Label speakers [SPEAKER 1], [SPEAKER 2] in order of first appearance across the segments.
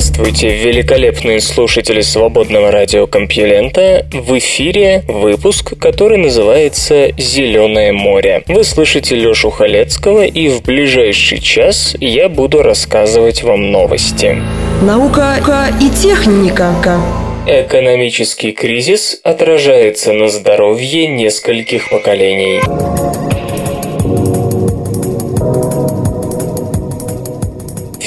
[SPEAKER 1] Здравствуйте, великолепные слушатели свободного радиокомпьюлента. В эфире выпуск, который называется «Зеленое море». Вы слышите Лешу Халецкого, и в ближайший час я буду рассказывать вам новости.
[SPEAKER 2] Наука и техника.
[SPEAKER 1] Экономический кризис отражается на здоровье нескольких поколений.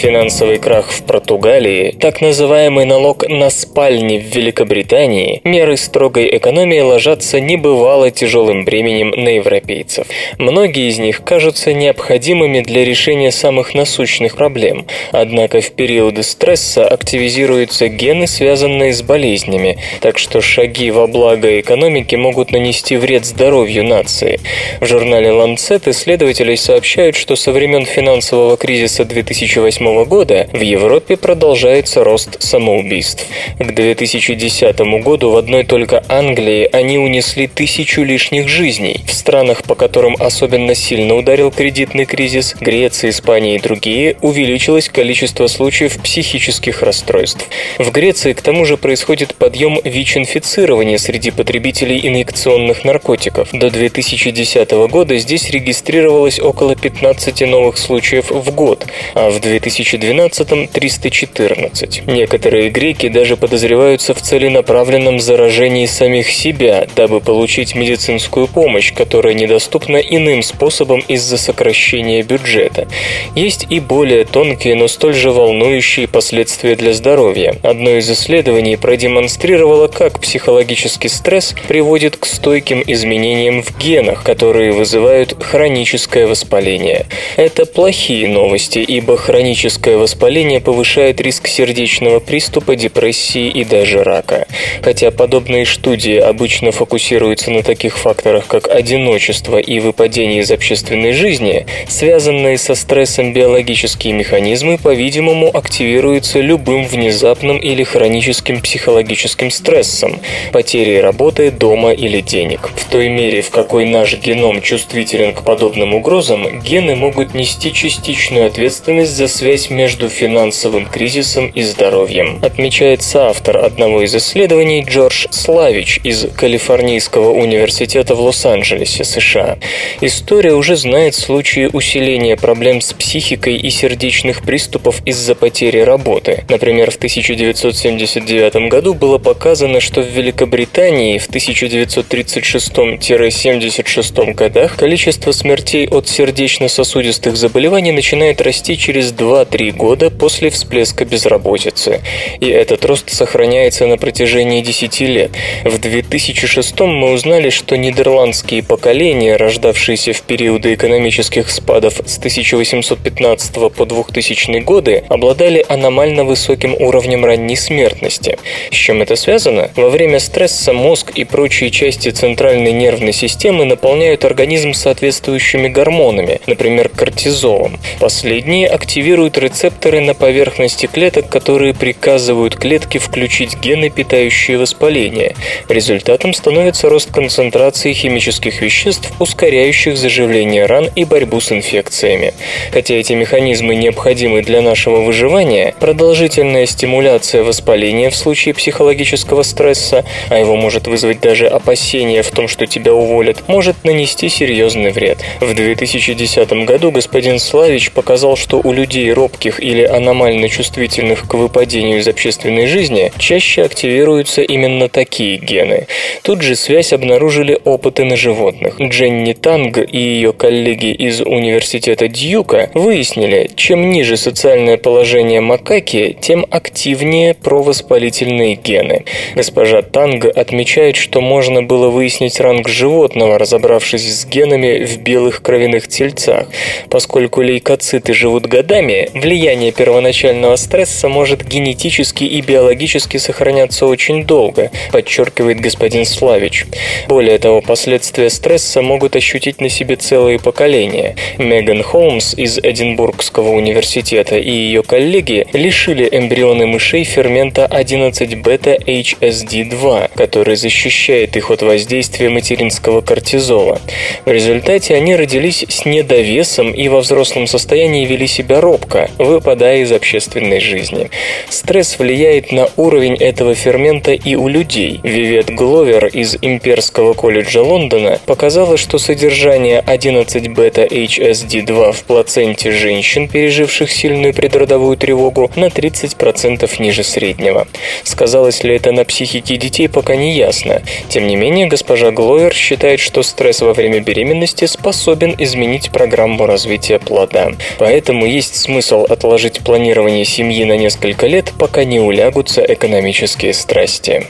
[SPEAKER 1] Финансовый крах в Португалии, так называемый налог на спальни в Великобритании, меры строгой экономии ложатся небывало тяжелым бременем на европейцев. Многие из них кажутся необходимыми для решения самых насущных проблем. Однако в периоды стресса активизируются гены, связанные с болезнями, так что шаги во благо экономики могут нанести вред здоровью нации. В журнале Lancet исследователи сообщают, что со времен финансового кризиса 2008 года в Европе продолжается рост самоубийств. К 2010 году в одной только Англии они унесли тысячу лишних жизней. В странах, по которым особенно сильно ударил кредитный кризис, Греция, Испания и другие, увеличилось количество случаев психических расстройств. В Греции, к тому же, происходит подъем ВИЧ-инфицирования среди потребителей инъекционных наркотиков. До 2010 года здесь регистрировалось около 15 новых случаев в год, а в 2000 2012 314. Некоторые греки даже подозреваются в целенаправленном заражении самих себя, дабы получить медицинскую помощь, которая недоступна иным способом из-за сокращения бюджета. Есть и более тонкие, но столь же волнующие последствия для здоровья. Одно из исследований продемонстрировало, как психологический стресс приводит к стойким изменениям в генах, которые вызывают хроническое воспаление. Это плохие новости, ибо хроническое Хроническое воспаление повышает риск сердечного приступа, депрессии и даже рака. Хотя подобные студии обычно фокусируются на таких факторах, как одиночество и выпадение из общественной жизни, связанные со стрессом биологические механизмы, по-видимому, активируются любым внезапным или хроническим психологическим стрессом, потерей работы, дома или денег. В той мере, в какой наш геном чувствителен к подобным угрозам, гены могут нести частичную ответственность за связь связь между финансовым кризисом и здоровьем, отмечает соавтор одного из исследований Джордж Славич из Калифорнийского университета в Лос-Анджелесе, США. История уже знает случаи усиления проблем с психикой и сердечных приступов из-за потери работы. Например, в 1979 году было показано, что в Великобритании в 1936-76 годах количество смертей от сердечно-сосудистых заболеваний начинает расти через 2 3 года после всплеска безработицы, и этот рост сохраняется на протяжении 10 лет. В 2006 мы узнали, что нидерландские поколения, рождавшиеся в периоды экономических спадов с 1815 по 2000 годы, обладали аномально высоким уровнем ранней смертности. С чем это связано? Во время стресса мозг и прочие части центральной нервной системы наполняют организм соответствующими гормонами, например, кортизолом. Последние активируют рецепторы на поверхности клеток, которые приказывают клетке включить гены, питающие воспаление. Результатом становится рост концентрации химических веществ, ускоряющих заживление ран и борьбу с инфекциями. Хотя эти механизмы необходимы для нашего выживания, продолжительная стимуляция воспаления в случае психологического стресса, а его может вызвать даже опасение в том, что тебя уволят, может нанести серьезный вред. В 2010 году господин Славич показал, что у людей робких или аномально чувствительных к выпадению из общественной жизни, чаще активируются именно такие гены. Тут же связь обнаружили опыты на животных. Дженни Танг и ее коллеги из университета Дьюка выяснили, чем ниже социальное положение макаки, тем активнее провоспалительные гены. Госпожа Танг отмечает, что можно было выяснить ранг животного, разобравшись с генами в белых кровяных тельцах. Поскольку лейкоциты живут годами, влияние первоначального стресса может генетически и биологически сохраняться очень долго, подчеркивает господин Славич. Более того, последствия стресса могут ощутить на себе целые поколения. Меган Холмс из Эдинбургского университета и ее коллеги лишили эмбрионы мышей фермента 11-бета-HSD2, который защищает их от воздействия материнского кортизола. В результате они родились с недовесом и во взрослом состоянии вели себя робко, выпадая из общественной жизни. Стресс влияет на уровень этого фермента и у людей. Вивет Гловер из Имперского колледжа Лондона показала, что содержание 11-бета-HSD2 в плаценте женщин, переживших сильную предродовую тревогу, на 30% ниже среднего. Сказалось ли это на психике детей, пока не ясно. Тем не менее, госпожа Гловер считает, что стресс во время беременности способен изменить программу развития плода. Поэтому есть смысл отложить планирование семьи на несколько лет, пока не улягутся экономические страсти.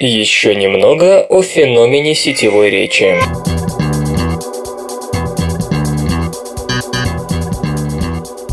[SPEAKER 1] Еще немного о феномене сетевой речи.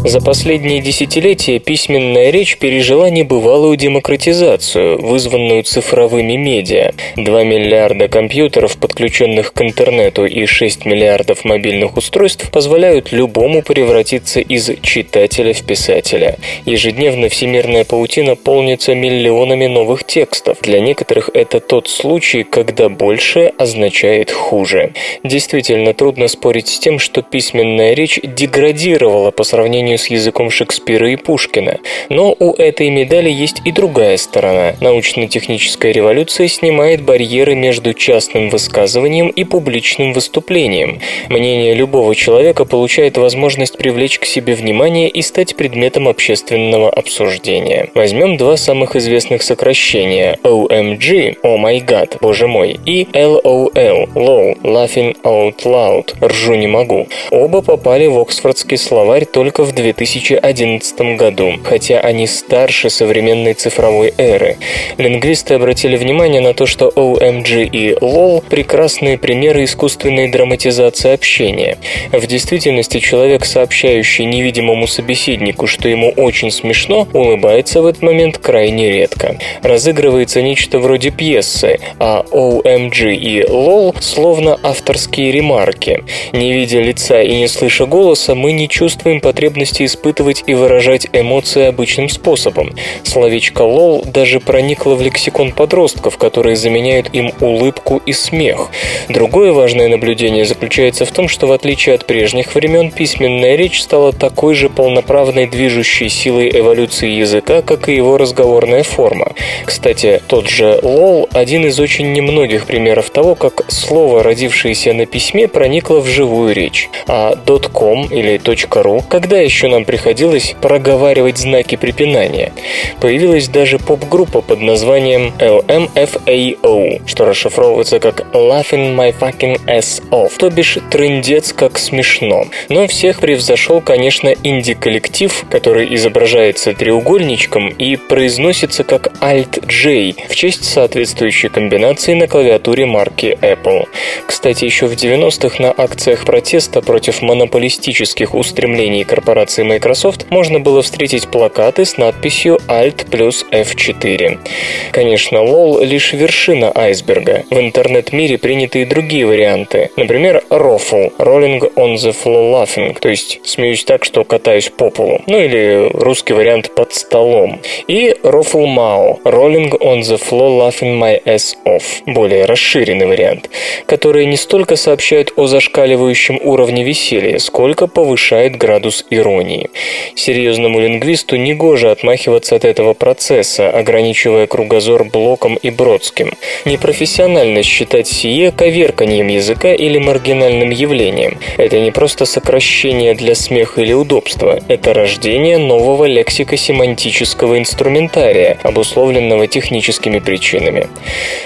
[SPEAKER 1] За последние десятилетия письменная речь пережила небывалую демократизацию, вызванную цифровыми медиа. 2 миллиарда компьютеров, подключенных к интернету, и 6 миллиардов мобильных устройств позволяют любому превратиться из читателя в писателя. Ежедневно всемирная паутина полнится миллионами новых текстов. Для некоторых это тот случай, когда больше означает хуже. Действительно трудно спорить с тем, что письменная речь деградировала по сравнению сравнению с языком Шекспира и Пушкина. Но у этой медали есть и другая сторона. Научно-техническая революция снимает барьеры между частным высказыванием и публичным выступлением. Мнение любого человека получает возможность привлечь к себе внимание и стать предметом общественного обсуждения. Возьмем два самых известных сокращения OMG – Oh my god, боже мой, и LOL – LOL – Laughing out loud – ржу не могу. Оба попали в Оксфордский словарь только в 2011 году, хотя они старше современной цифровой эры. Лингвисты обратили внимание на то, что OMG и LOL – прекрасные примеры искусственной драматизации общения. В действительности человек, сообщающий невидимому собеседнику, что ему очень смешно, улыбается в этот момент крайне редко. Разыгрывается нечто вроде пьесы, а OMG и LOL словно авторские ремарки. Не видя лица и не слыша голоса, мы не чувствуем потребности способности испытывать и выражать эмоции обычным способом. Словечко «лол» даже проникло в лексикон подростков, которые заменяют им улыбку и смех. Другое важное наблюдение заключается в том, что в отличие от прежних времен, письменная речь стала такой же полноправной движущей силой эволюции языка, как и его разговорная форма. Кстати, тот же «лол» – один из очень немногих примеров того, как слово, родившееся на письме, проникло в живую речь. А .com или .ru когда еще еще нам приходилось проговаривать знаки препинания. Появилась даже поп-группа под названием LMFAO, что расшифровывается как Laughing My Fucking Ass Off, то бишь трындец как смешно. Но всех превзошел, конечно, инди-коллектив, который изображается треугольничком и произносится как Alt-J в честь соответствующей комбинации на клавиатуре марки Apple. Кстати, еще в 90-х на акциях протеста против монополистических устремлений корпорации презентации Microsoft можно было встретить плакаты с надписью Alt плюс F4. Конечно, LOL лишь вершина айсберга. В интернет-мире приняты и другие варианты. Например, Roffle – Rolling on the Floor Laughing, то есть смеюсь так, что катаюсь по полу. Ну или русский вариант под столом. И Roffle Mao – Rolling on the Floor Laughing My Ass Off, более расширенный вариант, которые не столько сообщают о зашкаливающем уровне веселья, сколько повышает градус иронии гармонии. Серьезному лингвисту негоже отмахиваться от этого процесса, ограничивая кругозор Блоком и Бродским. Непрофессионально считать сие коверканьем языка или маргинальным явлением. Это не просто сокращение для смеха или удобства, это рождение нового лексико-семантического инструментария, обусловленного техническими причинами.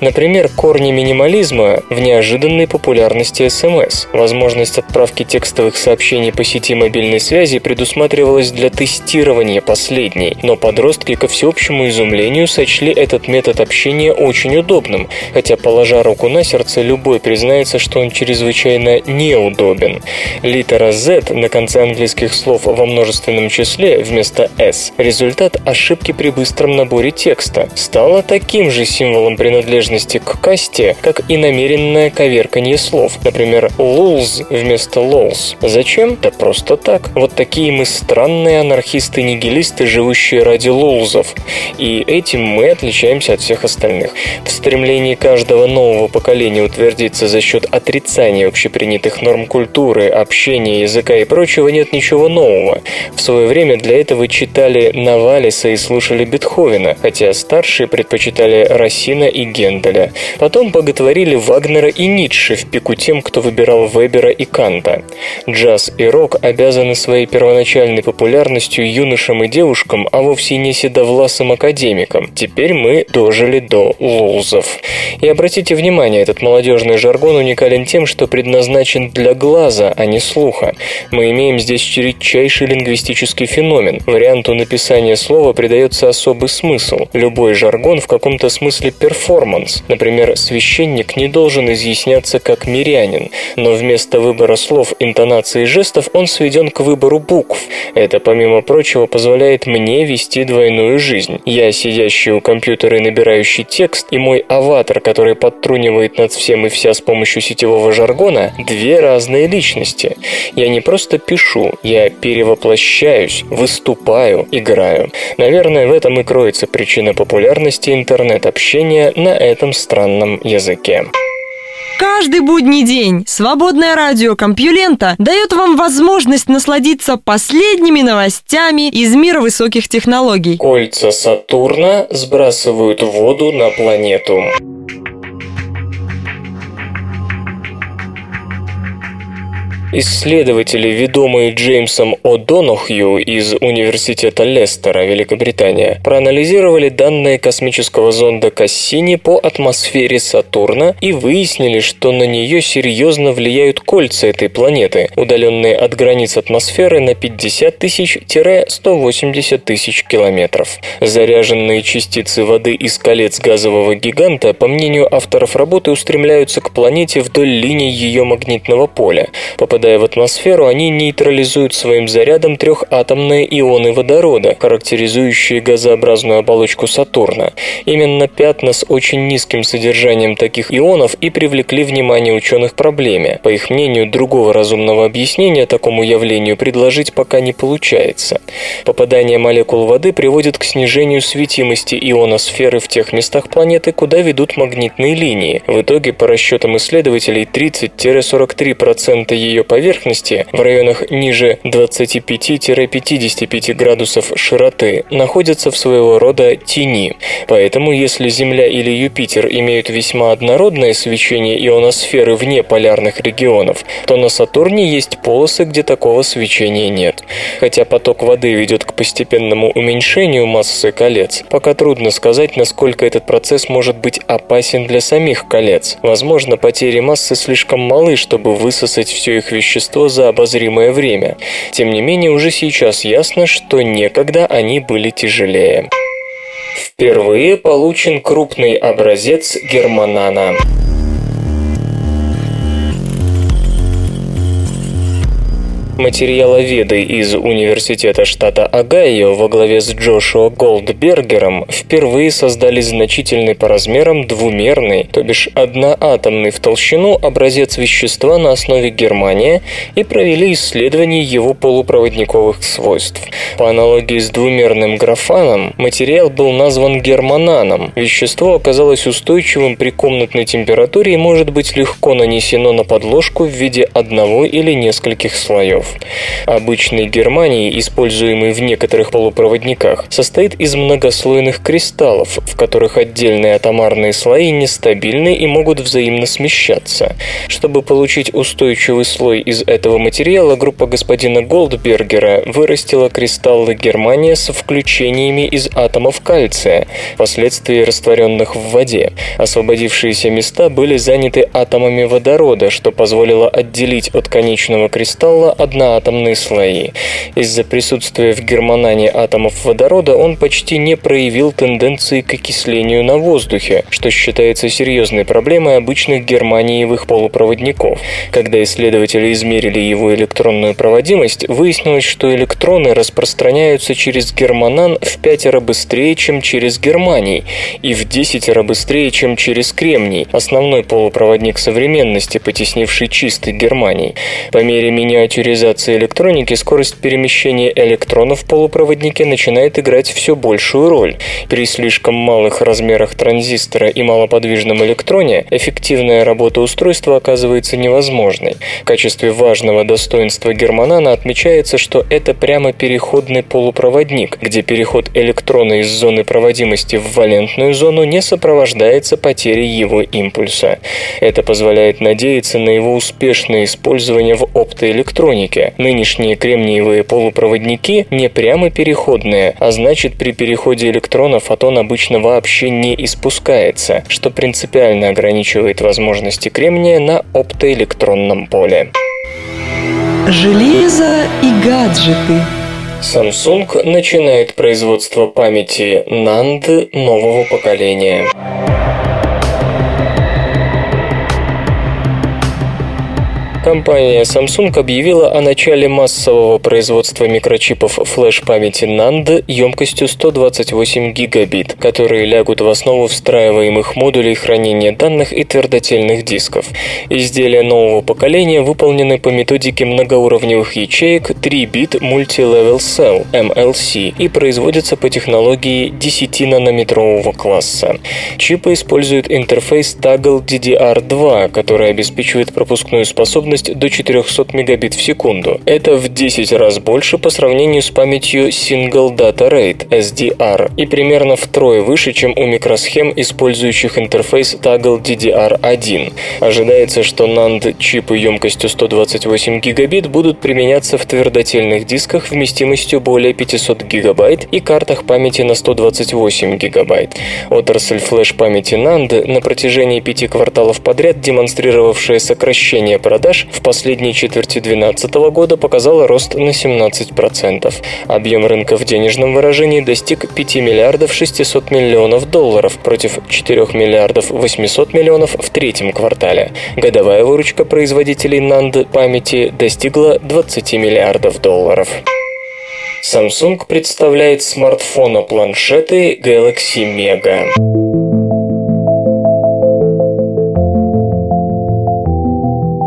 [SPEAKER 1] Например, корни минимализма в неожиданной популярности СМС. Возможность отправки текстовых сообщений по сети мобильной связи предусмотрена предусматривалась для тестирования последней, но подростки, ко всеобщему изумлению, сочли этот метод общения очень удобным, хотя, положа руку на сердце, любой признается, что он чрезвычайно неудобен. Литера Z на конце английских слов во множественном числе вместо S – результат ошибки при быстром наборе текста, стала таким же символом принадлежности к касте, как и намеренное коверканье слов. Например, lulz вместо lols. Зачем? Да просто так. Вот такие мы странные анархисты-нигилисты, живущие ради лулзов. И этим мы отличаемся от всех остальных. В стремлении каждого нового поколения утвердиться за счет отрицания общепринятых норм культуры, общения, языка и прочего нет ничего нового. В свое время для этого читали Навалиса и слушали Бетховена, хотя старшие предпочитали Рассина и Генделя. Потом боготворили Вагнера и Ницше в пику тем, кто выбирал Вебера и Канта. Джаз и рок обязаны своей первоначальной популярностью юношам и девушкам, а вовсе не седовласым академикам. Теперь мы дожили до лузов. И обратите внимание, этот молодежный жаргон уникален тем, что предназначен для глаза, а не слуха. Мы имеем здесь редчайший лингвистический феномен. Варианту написания слова придается особый смысл. Любой жаргон в каком-то смысле перформанс. Например, священник не должен изъясняться как мирянин, но вместо выбора слов, интонации и жестов он сведен к выбору букв. Это, помимо прочего, позволяет мне вести двойную жизнь. Я, сидящий у компьютера и набирающий текст, и мой аватар, который подтрунивает над всем и вся с помощью сетевого жаргона, две разные личности. Я не просто пишу, я перевоплощаюсь, выступаю, играю. Наверное, в этом и кроется причина популярности интернет-общения на этом странном языке.
[SPEAKER 2] Каждый будний день свободное радио Компьюлента дает вам возможность насладиться последними новостями из мира высоких технологий.
[SPEAKER 1] Кольца Сатурна сбрасывают воду на планету. Исследователи, ведомые Джеймсом О'Донохью из Университета Лестера, Великобритания, проанализировали данные космического зонда Кассини по атмосфере Сатурна и выяснили, что на нее серьезно влияют кольца этой планеты, удаленные от границ атмосферы на 50 тысяч-180 тысяч километров. Заряженные частицы воды из колец газового гиганта, по мнению авторов работы, устремляются к планете вдоль линии ее магнитного поля. Попадая попадая в атмосферу, они нейтрализуют своим зарядом трехатомные ионы водорода, характеризующие газообразную оболочку Сатурна. Именно пятна с очень низким содержанием таких ионов и привлекли внимание ученых проблеме. По их мнению, другого разумного объяснения такому явлению предложить пока не получается. Попадание молекул воды приводит к снижению светимости ионосферы в тех местах планеты, куда ведут магнитные линии. В итоге, по расчетам исследователей, 30-43% ее поверхности в районах ниже 25-55 градусов широты находятся в своего рода тени. Поэтому, если Земля или Юпитер имеют весьма однородное свечение ионосферы вне полярных регионов, то на Сатурне есть полосы, где такого свечения нет. Хотя поток воды ведет к постепенному уменьшению массы колец, пока трудно сказать, насколько этот процесс может быть опасен для самих колец. Возможно, потери массы слишком малы, чтобы высосать все их вещество за обозримое время. Тем не менее, уже сейчас ясно, что некогда они были тяжелее. Впервые получен крупный образец германана. Материаловеды из Университета штата Огайо во главе с Джошуа Голдбергером впервые создали значительный по размерам двумерный, то бишь одноатомный в толщину образец вещества на основе германия и провели исследование его полупроводниковых свойств. По аналогии с двумерным графаном, материал был назван германаном. Вещество оказалось устойчивым при комнатной температуре и может быть легко нанесено на подложку в виде одного или нескольких слоев слоев. Обычный германий, используемый в некоторых полупроводниках, состоит из многослойных кристаллов, в которых отдельные атомарные слои нестабильны и могут взаимно смещаться. Чтобы получить устойчивый слой из этого материала, группа господина Голдбергера вырастила кристаллы германия с включениями из атомов кальция, впоследствии растворенных в воде. Освободившиеся места были заняты атомами водорода, что позволило отделить от конечного кристалла одну одноатомные слои. Из-за присутствия в германане атомов водорода он почти не проявил тенденции к окислению на воздухе, что считается серьезной проблемой обычных германиевых полупроводников. Когда исследователи измерили его электронную проводимость, выяснилось, что электроны распространяются через германан в пятеро быстрее, чем через германий, и в десятеро быстрее, чем через кремний, основной полупроводник современности, потеснивший чистый германий. По мере миниатюризации электроники скорость перемещения электронов в полупроводнике начинает играть все большую роль. При слишком малых размерах транзистора и малоподвижном электроне эффективная работа устройства оказывается невозможной. В качестве важного достоинства германана отмечается, что это прямо переходный полупроводник, где переход электрона из зоны проводимости в валентную зону не сопровождается потерей его импульса. Это позволяет надеяться на его успешное использование в оптоэлектронике. Нынешние кремниевые полупроводники не прямо переходные, а значит при переходе электрона фотон обычно вообще не испускается, что принципиально ограничивает возможности кремния на оптоэлектронном поле.
[SPEAKER 2] Железо и гаджеты.
[SPEAKER 1] Samsung начинает производство памяти NAND нового поколения. Компания Samsung объявила о начале массового производства микрочипов флеш-памяти NAND емкостью 128 гигабит, которые лягут в основу встраиваемых модулей хранения данных и твердотельных дисков. Изделия нового поколения выполнены по методике многоуровневых ячеек 3-бит Multi-Level Cell MLC и производятся по технологии 10-нанометрового класса. Чипы используют интерфейс Toggle DDR2, который обеспечивает пропускную способность способность до 400 мегабит в секунду. Это в 10 раз больше по сравнению с памятью Single Data Rate SDR и примерно втрое выше, чем у микросхем, использующих интерфейс Toggle DDR1. Ожидается, что NAND чипы емкостью 128 гигабит будут применяться в твердотельных дисках вместимостью более 500 гигабайт и картах памяти на 128 гигабайт. Отрасль флеш-памяти NAND на протяжении пяти кварталов подряд демонстрировавшая сокращение продаж в последней четверти 2012 года показала рост на 17%. Объем рынка в денежном выражении достиг 5 миллиардов 600 миллионов долларов против 4 миллиардов 800 миллионов в третьем квартале. Годовая выручка производителей NAND памяти достигла 20 миллиардов долларов. Samsung представляет смартфоны-планшеты Galaxy Mega.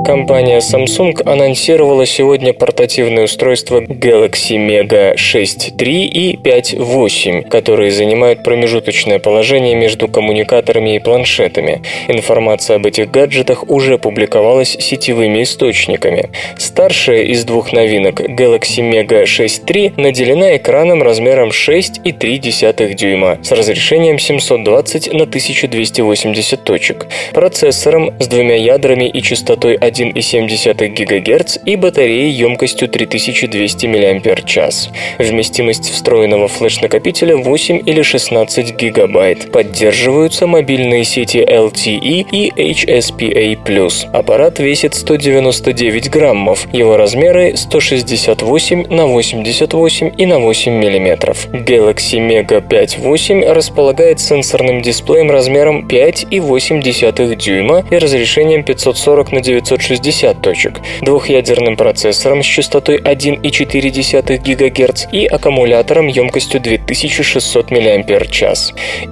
[SPEAKER 1] Компания Samsung анонсировала сегодня портативное устройство Galaxy Mega 6.3 и 5.8, которые занимают промежуточное положение между коммуникаторами и планшетами. Информация об этих гаджетах уже публиковалась сетевыми источниками. Старшая из двух новинок Galaxy Mega 6.3 наделена экраном размером 6,3 дюйма с разрешением 720 на 1280 точек, процессором с двумя ядрами и частотой 1 1,7 ГГц и батареей емкостью 3200 мАч. Вместимость встроенного флеш-накопителя 8 или 16 ГБ. Поддерживаются мобильные сети LTE и HSPA+. Аппарат весит 199 граммов. Его размеры 168 на 88 и на 8 мм. Galaxy Mega 5.8 располагает сенсорным дисплеем размером 5,8 дюйма и разрешением 540 на 960 60 точек, двухъядерным процессором с частотой 1,4 ГГц и аккумулятором емкостью 2600 мАч.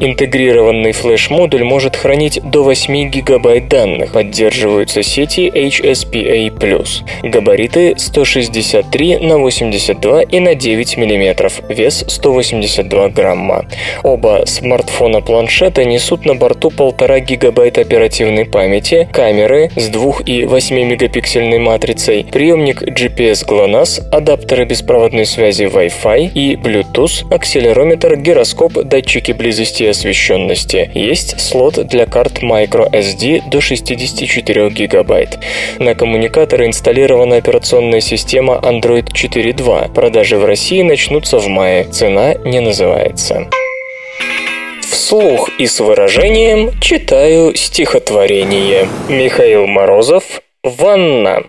[SPEAKER 1] Интегрированный флеш-модуль может хранить до 8 ГБ данных. Поддерживаются сети HSPA+. Габариты 163 на 82 и на 9 мм, вес 182 грамма. Оба смартфона-планшета несут на борту 1,5 ГБ оперативной памяти, камеры с 2 и 8 8-мегапиксельной матрицей, приемник GPS GLONASS, адаптеры беспроводной связи Wi-Fi и Bluetooth, акселерометр, гироскоп, датчики близости и освещенности. Есть слот для карт microSD до 64 гигабайт. На коммуникаторы инсталлирована операционная система Android 4.2. Продажи в России начнутся в мае. Цена не называется. Вслух и с выражением читаю стихотворение. Михаил Морозов, ванна.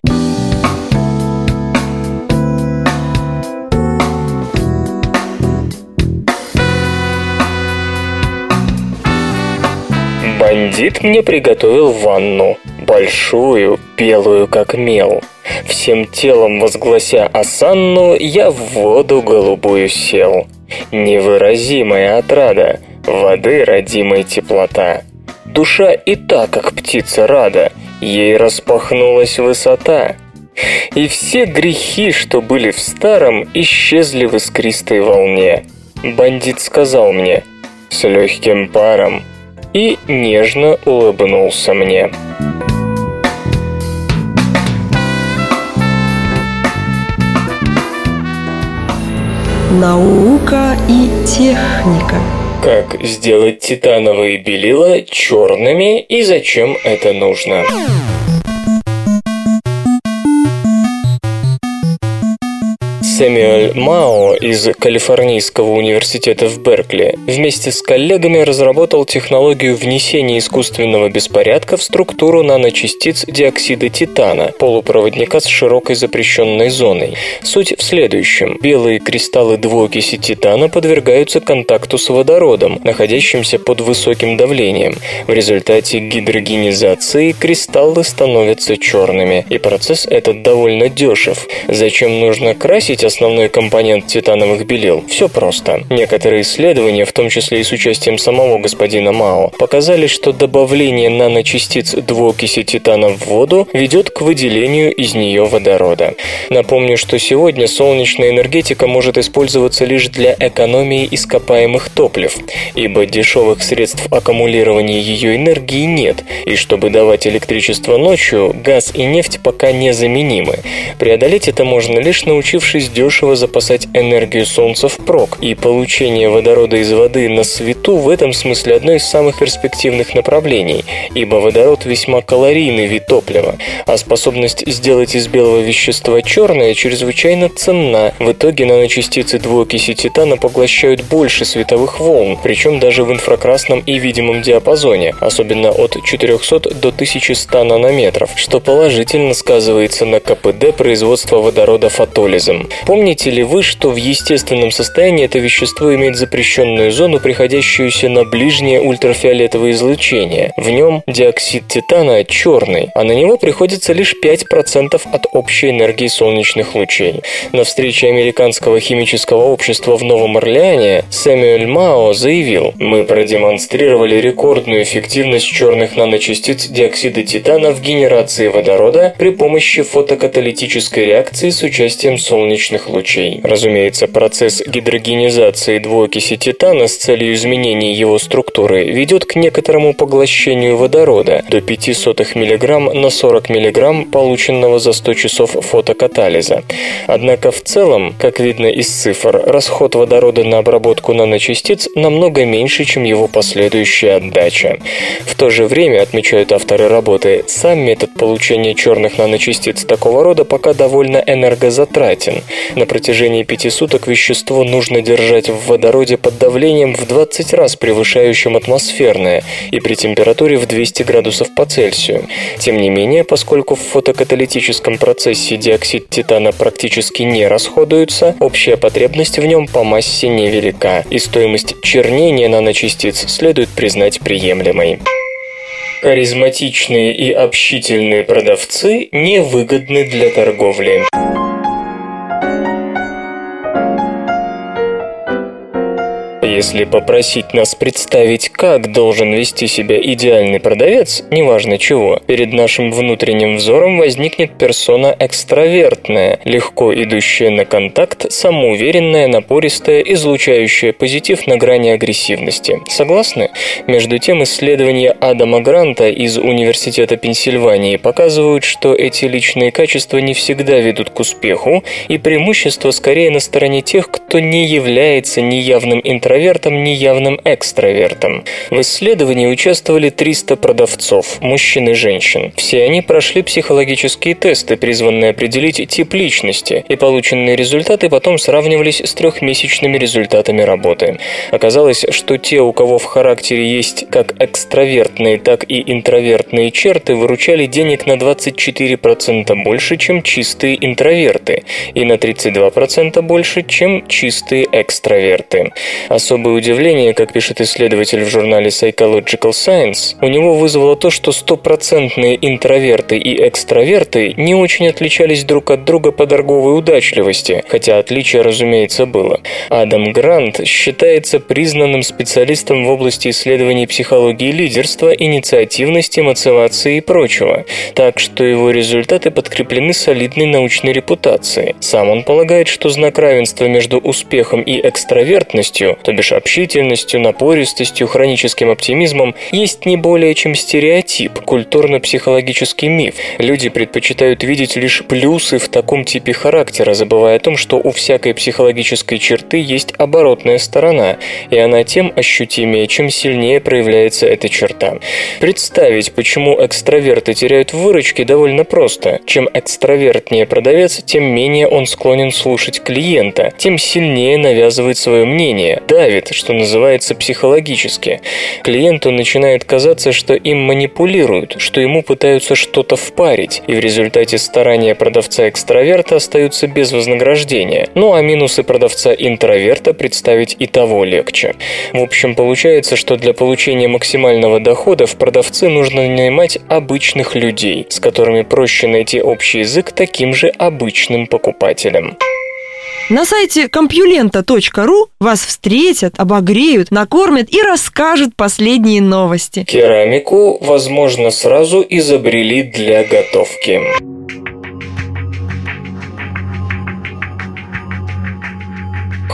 [SPEAKER 1] Бандит мне приготовил ванну, большую, белую как мел. Всем телом возглася осанну, я в воду голубую сел. Невыразимая отрада, воды родимой теплота. Душа и та, как птица рада, ей распахнулась высота. И все грехи, что были в старом, исчезли в искристой волне. Бандит сказал мне с легким паром и нежно улыбнулся мне.
[SPEAKER 2] Наука и техника.
[SPEAKER 1] Как сделать титановые белила черными и зачем это нужно? Сэмюэль Мао из Калифорнийского университета в Беркли вместе с коллегами разработал технологию внесения искусственного беспорядка в структуру наночастиц диоксида титана, полупроводника с широкой запрещенной зоной. Суть в следующем. Белые кристаллы двуокиси титана подвергаются контакту с водородом, находящимся под высоким давлением. В результате гидрогенизации кристаллы становятся черными, и процесс этот довольно дешев. Зачем нужно красить основной компонент титановых белил? Все просто. Некоторые исследования, в том числе и с участием самого господина Мао, показали, что добавление наночастиц двуокиси титана в воду ведет к выделению из нее водорода. Напомню, что сегодня солнечная энергетика может использоваться лишь для экономии ископаемых топлив, ибо дешевых средств аккумулирования ее энергии нет, и чтобы давать электричество ночью, газ и нефть пока незаменимы. Преодолеть это можно лишь научившись дешево запасать энергию Солнца впрок, и получение водорода из воды на свету в этом смысле одно из самых перспективных направлений, ибо водород весьма калорийный вид топлива, а способность сделать из белого вещества черное чрезвычайно ценна. В итоге наночастицы двуокиси титана поглощают больше световых волн, причем даже в инфракрасном и видимом диапазоне, особенно от 400 до 1100 нанометров, что положительно сказывается на КПД производства водорода фотолизом. Помните ли вы, что в естественном состоянии это вещество имеет запрещенную зону, приходящуюся на ближнее ультрафиолетовое излучение? В нем диоксид титана черный, а на него приходится лишь 5% от общей энергии солнечных лучей. На встрече Американского химического общества в Новом Орлеане Сэмюэль Мао заявил, «Мы продемонстрировали рекордную эффективность черных наночастиц диоксида титана в генерации водорода при помощи фотокаталитической реакции с участием солнечных солнечных лучей. Разумеется, процесс гидрогенизации двуокиси титана с целью изменения его структуры ведет к некоторому поглощению водорода до 0,05 мг на 40 мг, полученного за 100 часов фотокатализа. Однако в целом, как видно из цифр, расход водорода на обработку наночастиц намного меньше, чем его последующая отдача. В то же время, отмечают авторы работы, сам метод получения черных наночастиц такого рода пока довольно энергозатратен. На протяжении пяти суток вещество нужно держать в водороде под давлением в 20 раз превышающим атмосферное и при температуре в 200 градусов по Цельсию. Тем не менее, поскольку в фотокаталитическом процессе диоксид титана практически не расходуется, общая потребность в нем по массе невелика, и стоимость чернения наночастиц следует признать приемлемой. Харизматичные и общительные продавцы невыгодны для торговли. Если попросить нас представить, как должен вести себя идеальный продавец, неважно чего, перед нашим внутренним взором возникнет персона экстравертная, легко идущая на контакт, самоуверенная, напористая, излучающая позитив на грани агрессивности. Согласны? Между тем, исследования Адама Гранта из Университета Пенсильвании показывают, что эти личные качества не всегда ведут к успеху, и преимущество скорее на стороне тех, кто не является неявным интровертом, интровертом, ни явным экстравертом. В исследовании участвовали 300 продавцов, мужчин и женщин. Все они прошли психологические тесты, призванные определить тип личности, и полученные результаты потом сравнивались с трехмесячными результатами работы. Оказалось, что те, у кого в характере есть как экстравертные, так и интровертные черты, выручали денег на 24% больше, чем чистые интроверты, и на 32% больше, чем чистые экстраверты. Особое удивление, как пишет исследователь в журнале Psychological Science, у него вызвало то, что стопроцентные интроверты и экстраверты не очень отличались друг от друга по торговой удачливости, хотя отличие, разумеется, было. Адам Грант считается признанным специалистом в области исследований психологии лидерства, инициативности, мотивации и прочего, так что его результаты подкреплены солидной научной репутацией. Сам он полагает, что знак равенства между успехом и экстравертностью, то бишь общительностью, напористостью, хроническим оптимизмом, есть не более чем стереотип, культурно-психологический миф. Люди предпочитают видеть лишь плюсы в таком типе характера, забывая о том, что у всякой психологической черты есть оборотная сторона, и она тем ощутимее, чем сильнее проявляется эта черта. Представить, почему экстраверты теряют выручки, довольно просто. Чем экстравертнее продавец, тем менее он склонен слушать клиента, тем сильнее навязывает свое мнение, давит, что называется психологически. Клиенту начинает казаться, что им манипулируют, что ему пытаются что-то впарить, и в результате старания продавца-экстраверта остаются без вознаграждения. Ну а минусы продавца-интроверта представить и того легче. В общем, получается, что для получения максимального дохода в продавцы нужно нанимать обычных людей, с которыми проще найти общий язык таким же обычным покупателям.
[SPEAKER 2] На сайте компьюлента.ру вас встретят, обогреют, накормят и расскажут последние новости.
[SPEAKER 1] Керамику, возможно, сразу изобрели для готовки.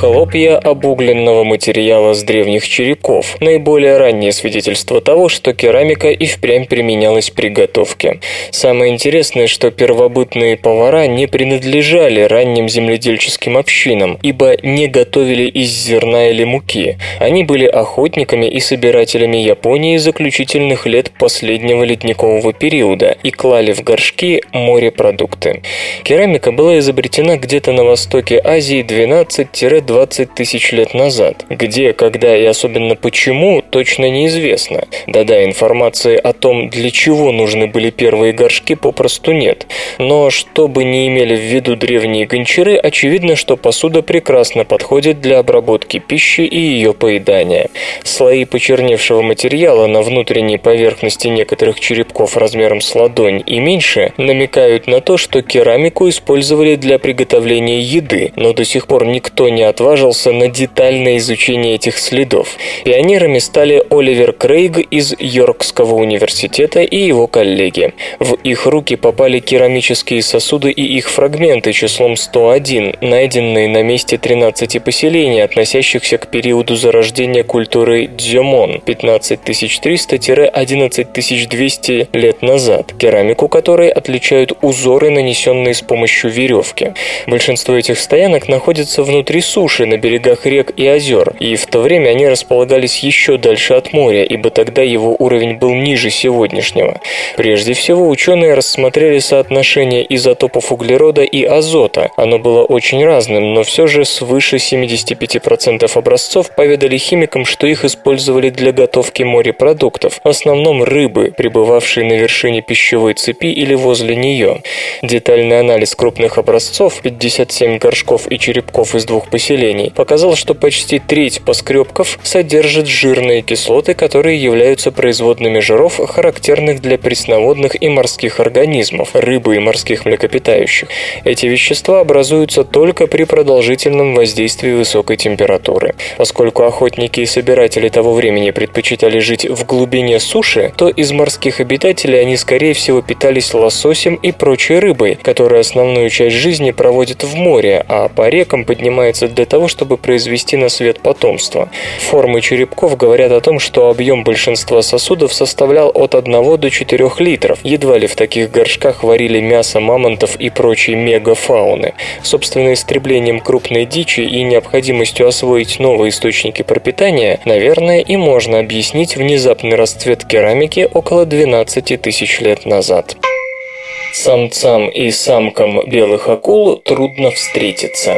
[SPEAKER 1] Хлопья обугленного материала с древних черепков – наиболее раннее свидетельство того, что керамика и впрямь применялась при готовке. Самое интересное, что первобытные повара не принадлежали ранним земледельческим общинам, ибо не готовили из зерна или муки. Они были охотниками и собирателями Японии заключительных лет последнего ледникового периода и клали в горшки морепродукты. Керамика была изобретена где-то на востоке Азии 12 20 тысяч лет назад. Где, когда и особенно почему, точно неизвестно. Да-да, информации о том, для чего нужны были первые горшки, попросту нет. Но что бы ни имели в виду древние гончары, очевидно, что посуда прекрасно подходит для обработки пищи и ее поедания. Слои почерневшего материала на внутренней поверхности некоторых черепков размером с ладонь и меньше намекают на то, что керамику использовали для приготовления еды, но до сих пор никто не отважился на детальное изучение этих следов. Пионерами стали Оливер Крейг из Йоркского университета и его коллеги. В их руки попали керамические сосуды и их фрагменты числом 101, найденные на месте 13 поселений, относящихся к периоду зарождения культуры Дзюмон 15300-11200 лет назад, керамику которой отличают узоры, нанесенные с помощью веревки. Большинство этих стоянок находится внутри суши на берегах рек и озер, и в то время они располагались еще дальше от моря, ибо тогда его уровень был ниже сегодняшнего. Прежде всего, ученые рассмотрели соотношение изотопов углерода и азота. Оно было очень разным, но все же свыше 75% образцов поведали химикам, что их использовали для готовки морепродуктов, в основном рыбы, пребывавшие на вершине пищевой цепи или возле нее. Детальный анализ крупных образцов, 57 горшков и черепков из двух поселений, показал, что почти треть поскребков содержит жирные кислоты, которые являются производными жиров, характерных для пресноводных и морских организмов, рыбы и морских млекопитающих. Эти вещества образуются только при продолжительном воздействии высокой температуры. Поскольку охотники и собиратели того времени предпочитали жить в глубине суши, то из морских обитателей они, скорее всего, питались лососем и прочей рыбой, которая основную часть жизни проводит в море, а по рекам поднимается для того, чтобы произвести на свет потомство. Формы черепков говорят о том, что объем большинства сосудов составлял от 1 до 4 литров. Едва ли в таких горшках варили мясо мамонтов и прочей мегафауны. Собственно, истреблением крупной дичи и необходимостью освоить новые источники пропитания, наверное, и можно объяснить внезапный расцвет керамики около 12 тысяч лет назад. Самцам и самкам белых акул трудно встретиться.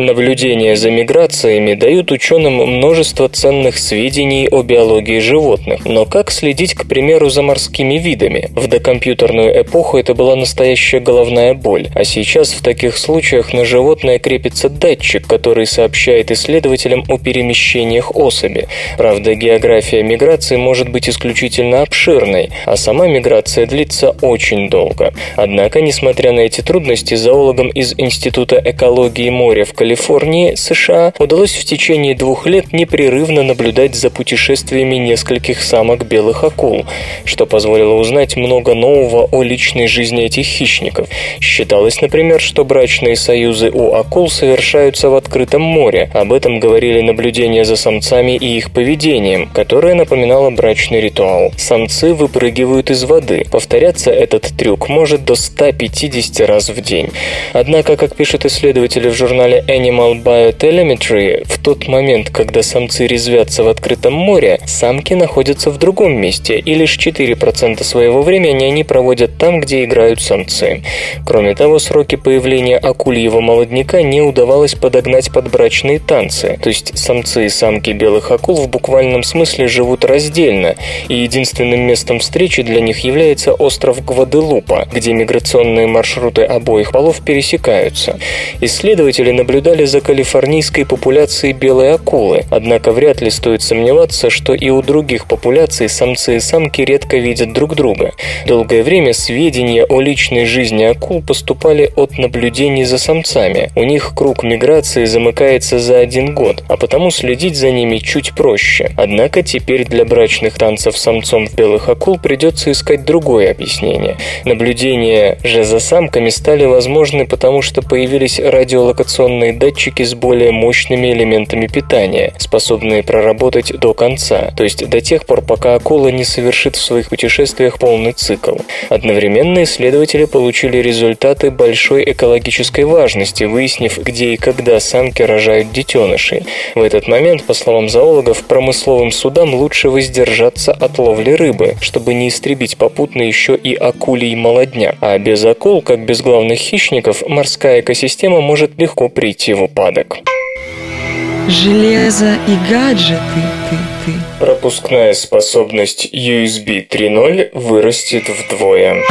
[SPEAKER 1] Наблюдения за миграциями дают ученым множество ценных сведений о биологии животных. Но как следить, к примеру, за морскими видами? В докомпьютерную эпоху это была настоящая головная боль, а сейчас в таких случаях на животное крепится датчик, который сообщает исследователям о перемещениях особи. Правда, география миграции может быть исключительно обширной, а сама миграция длится очень долго. Однако, несмотря на эти трудности, зоологам из Института экологии моря в Калифорнии Калифорнии, США, удалось в течение двух лет непрерывно наблюдать за путешествиями нескольких самок белых акул, что позволило узнать много нового о личной жизни этих хищников. Считалось, например, что брачные союзы у акул совершаются в открытом море. Об этом говорили наблюдения за самцами и их поведением, которое напоминало брачный ритуал. Самцы выпрыгивают из воды. Повторяться этот трюк может до 150 раз в день. Однако, как пишут исследователи в журнале Animal Biotelemetry, в тот момент, когда самцы резвятся в открытом море, самки находятся в другом месте, и лишь 4% своего времени они проводят там, где играют самцы. Кроме того, сроки появления акульего молодняка не удавалось подогнать под брачные танцы, то есть самцы и самки белых акул в буквальном смысле живут раздельно, и единственным местом встречи для них является остров Гваделупа, где миграционные маршруты обоих полов пересекаются. Исследователи наблюдали наблюдали за калифорнийской популяцией белой акулы, однако вряд ли стоит сомневаться, что и у других популяций самцы и самки редко видят друг друга. Долгое время сведения о личной жизни акул поступали от наблюдений за самцами. У них круг миграции замыкается за один год, а потому следить за ними чуть проще. Однако теперь для брачных танцев самцом в белых акул придется искать другое объяснение. Наблюдения же за самками стали возможны потому, что появились радиолокационные датчики с более мощными элементами питания, способные проработать до конца, то есть до тех пор, пока акула не совершит в своих путешествиях полный цикл. Одновременно исследователи получили результаты большой экологической важности, выяснив, где и когда самки рожают детенышей. В этот момент, по словам зоологов, промысловым судам лучше воздержаться от ловли рыбы, чтобы не истребить попутно еще и акулий молодняк. А без акул, как без главных хищников, морская экосистема может легко прийти прийти в упадок.
[SPEAKER 2] Железо и гаджеты ты, ты.
[SPEAKER 1] Пропускная способность USB 3.0 вырастет вдвое.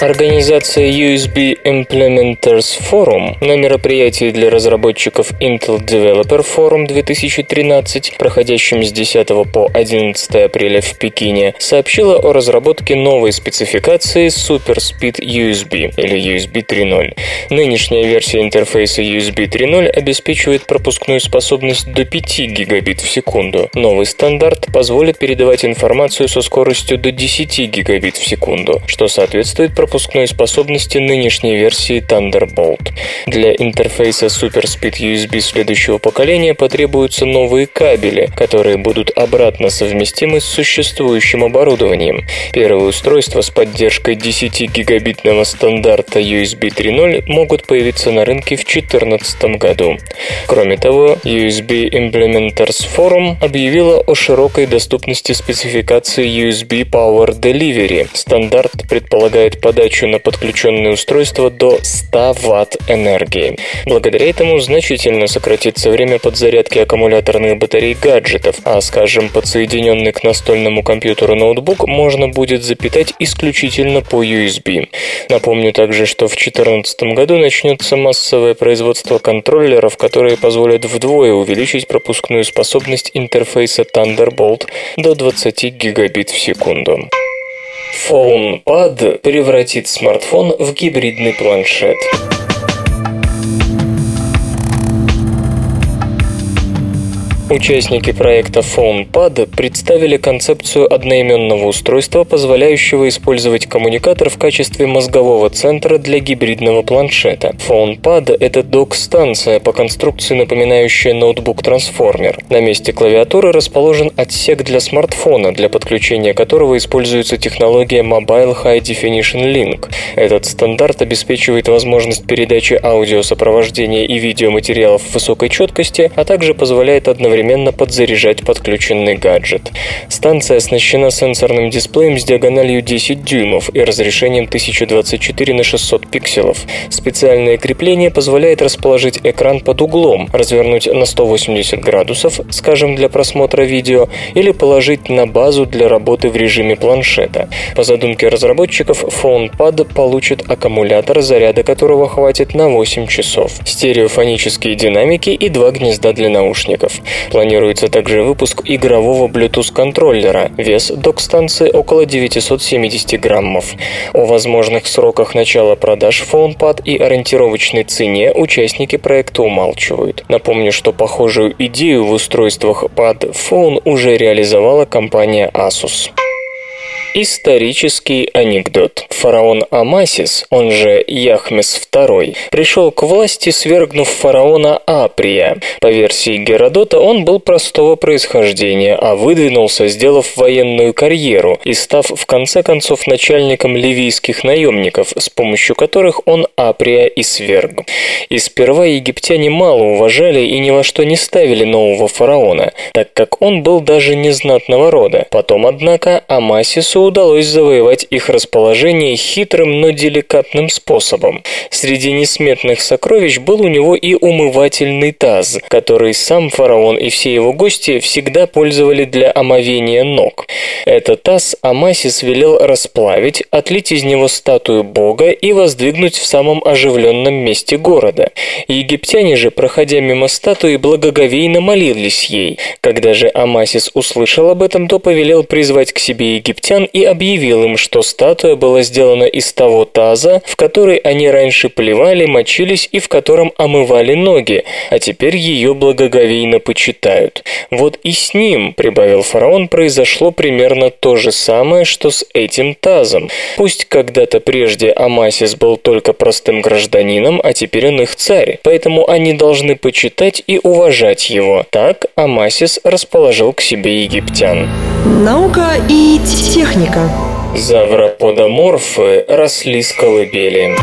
[SPEAKER 1] Организация USB Implementers Forum на мероприятии для разработчиков Intel Developer Forum 2013, проходящем с 10 по 11 апреля в Пекине, сообщила о разработке новой спецификации Super Speed USB или USB 3.0. Нынешняя версия интерфейса USB 3.0 обеспечивает пропускную способность до 5 гигабит в секунду. Новый стандарт позволит передавать информацию со скоростью до 10 гигабит в секунду, что соответствует пропускной способности нынешней версии Thunderbolt. Для интерфейса SuperSpeed USB следующего поколения потребуются новые кабели, которые будут обратно совместимы с существующим оборудованием. Первые устройства с поддержкой 10 гигабитного стандарта USB 3.0 могут появиться на рынке в 2014 году. Кроме того, USB Implementers Forum объявила о широкой доступности спецификации USB Power Delivery. Стандарт предполагает подачу подачу на подключенное устройство до 100 Вт энергии. Благодаря этому значительно сократится время подзарядки аккумуляторных батарей гаджетов, а, скажем, подсоединенный к настольному компьютеру ноутбук можно будет запитать исключительно по USB. Напомню также, что в 2014 году начнется массовое производство контроллеров, которые позволят вдвое увеличить пропускную способность интерфейса Thunderbolt до 20 гигабит в секунду. PhonePad превратит смартфон в гибридный планшет. Участники проекта PhonePad представили концепцию одноименного устройства, позволяющего использовать коммуникатор в качестве мозгового центра для гибридного планшета. PhonePad – это док-станция по конструкции, напоминающая ноутбук-трансформер. На месте клавиатуры расположен отсек для смартфона, для подключения которого используется технология Mobile High Definition Link. Этот стандарт обеспечивает возможность передачи аудиосопровождения и видеоматериалов высокой четкости, а также позволяет одновременно одновременно подзаряжать подключенный гаджет. Станция оснащена сенсорным дисплеем с диагональю 10 дюймов и разрешением 1024 на 600 пикселов. Специальное крепление позволяет расположить экран под углом, развернуть на 180 градусов, скажем, для просмотра видео, или положить на базу для работы в режиме планшета. По задумке разработчиков, PhonePad получит аккумулятор, заряда которого хватит на 8 часов, стереофонические динамики и два гнезда для наушников. Планируется также выпуск игрового Bluetooth-контроллера. Вес док-станции около 970 граммов. О возможных сроках начала продаж PhonePad и ориентировочной цене участники проекта умалчивают. Напомню, что похожую идею в устройствах Pad Phone уже реализовала компания Asus. Исторический анекдот. Фараон Амасис, он же Яхмес II, пришел к власти, свергнув фараона Априя. По версии Геродота, он был простого происхождения, а выдвинулся, сделав военную карьеру и став в конце концов начальником ливийских наемников, с помощью которых он Априя и сверг. И сперва египтяне мало уважали и ни во что не ставили нового фараона, так как он был даже незнатного рода. Потом, однако, Амасису удалось завоевать их расположение хитрым, но деликатным способом. Среди несметных сокровищ был у него и умывательный таз, который сам фараон и все его гости всегда пользовали для омовения ног. Этот таз Амасис велел расплавить, отлить из него статую бога и воздвигнуть в самом оживленном месте города. Египтяне же, проходя мимо статуи, благоговейно молились ей. Когда же Амасис услышал об этом, то повелел призвать к себе египтян и объявил им, что статуя была сделана из того таза, в который они раньше плевали, мочились и в котором омывали ноги, а теперь ее благоговейно почитают. Вот и с ним, прибавил фараон, произошло примерно то же самое, что с этим тазом. Пусть когда-то прежде Амасис был только простым гражданином, а теперь он их царь, поэтому они должны почитать и уважать его. Так Амасис расположил к себе египтян.
[SPEAKER 2] Наука и техника.
[SPEAKER 1] Завроподоморфы росли с колыбели.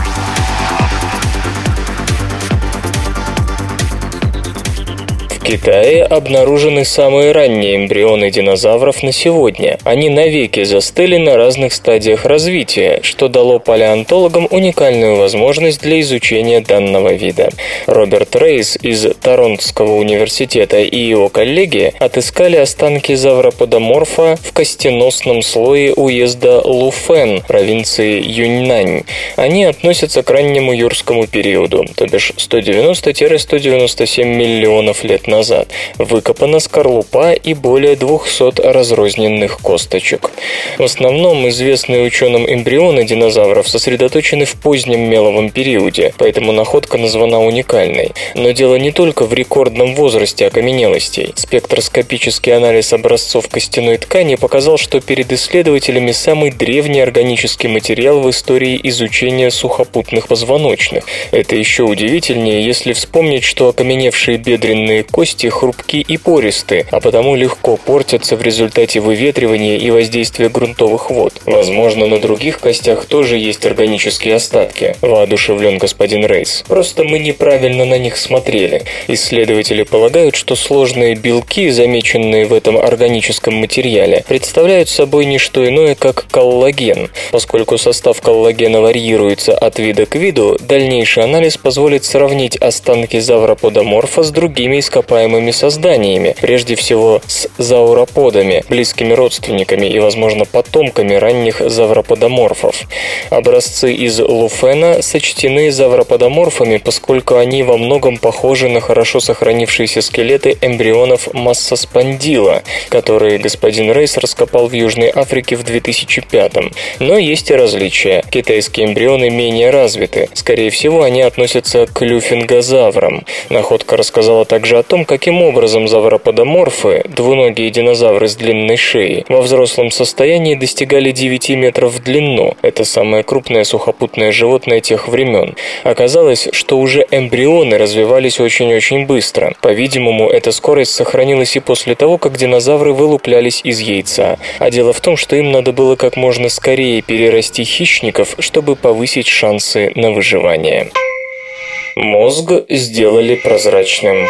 [SPEAKER 1] Китае обнаружены самые ранние эмбрионы динозавров на сегодня. Они навеки застыли на разных стадиях развития, что дало палеонтологам уникальную возможность для изучения данного вида. Роберт Рейс из Торонтского университета и его коллеги отыскали останки завроподоморфа в костеносном слое уезда Луфен, провинции Юньнань. Они относятся к раннему юрскому периоду, то бишь 190-197 миллионов лет назад назад. Выкопана скорлупа и более 200 разрозненных косточек. В основном известные ученым эмбрионы динозавров сосредоточены в позднем меловом периоде, поэтому находка названа уникальной. Но дело не только в рекордном возрасте окаменелостей. Спектроскопический анализ образцов костяной ткани показал, что перед исследователями самый древний органический материал в истории изучения сухопутных позвоночных. Это еще удивительнее, если вспомнить, что окаменевшие бедренные кости кости хрупкие и пористые, а потому легко портятся в результате выветривания и воздействия грунтовых вод. Возможно, на других костях тоже есть органические остатки, воодушевлен господин Рейс. Просто мы неправильно на них смотрели. Исследователи полагают, что сложные белки, замеченные в этом органическом материале, представляют собой не что иное, как коллаген. Поскольку состав коллагена варьируется от вида к виду, дальнейший анализ позволит сравнить останки завроподоморфа с другими ископаемыми ископаемыми созданиями, прежде всего с зауроподами, близкими родственниками и, возможно, потомками ранних завроподоморфов. Образцы из Луфена сочтены завроподоморфами, поскольку они во многом похожи на хорошо сохранившиеся скелеты эмбрионов массоспондила, которые господин Рейс раскопал в Южной Африке в 2005 -м. Но есть и различия. Китайские эмбрионы менее развиты. Скорее всего, они относятся к люфингозаврам. Находка рассказала также о каким образом завроподоморфы, двуногие динозавры с длинной шеей, во взрослом состоянии достигали 9 метров в длину. Это самое крупное сухопутное животное тех времен. Оказалось, что уже эмбрионы развивались очень-очень быстро. По-видимому, эта скорость сохранилась и после того, как динозавры вылуплялись из яйца. А дело в том, что им надо было как можно скорее перерасти хищников, чтобы повысить шансы на выживание. Мозг сделали прозрачным.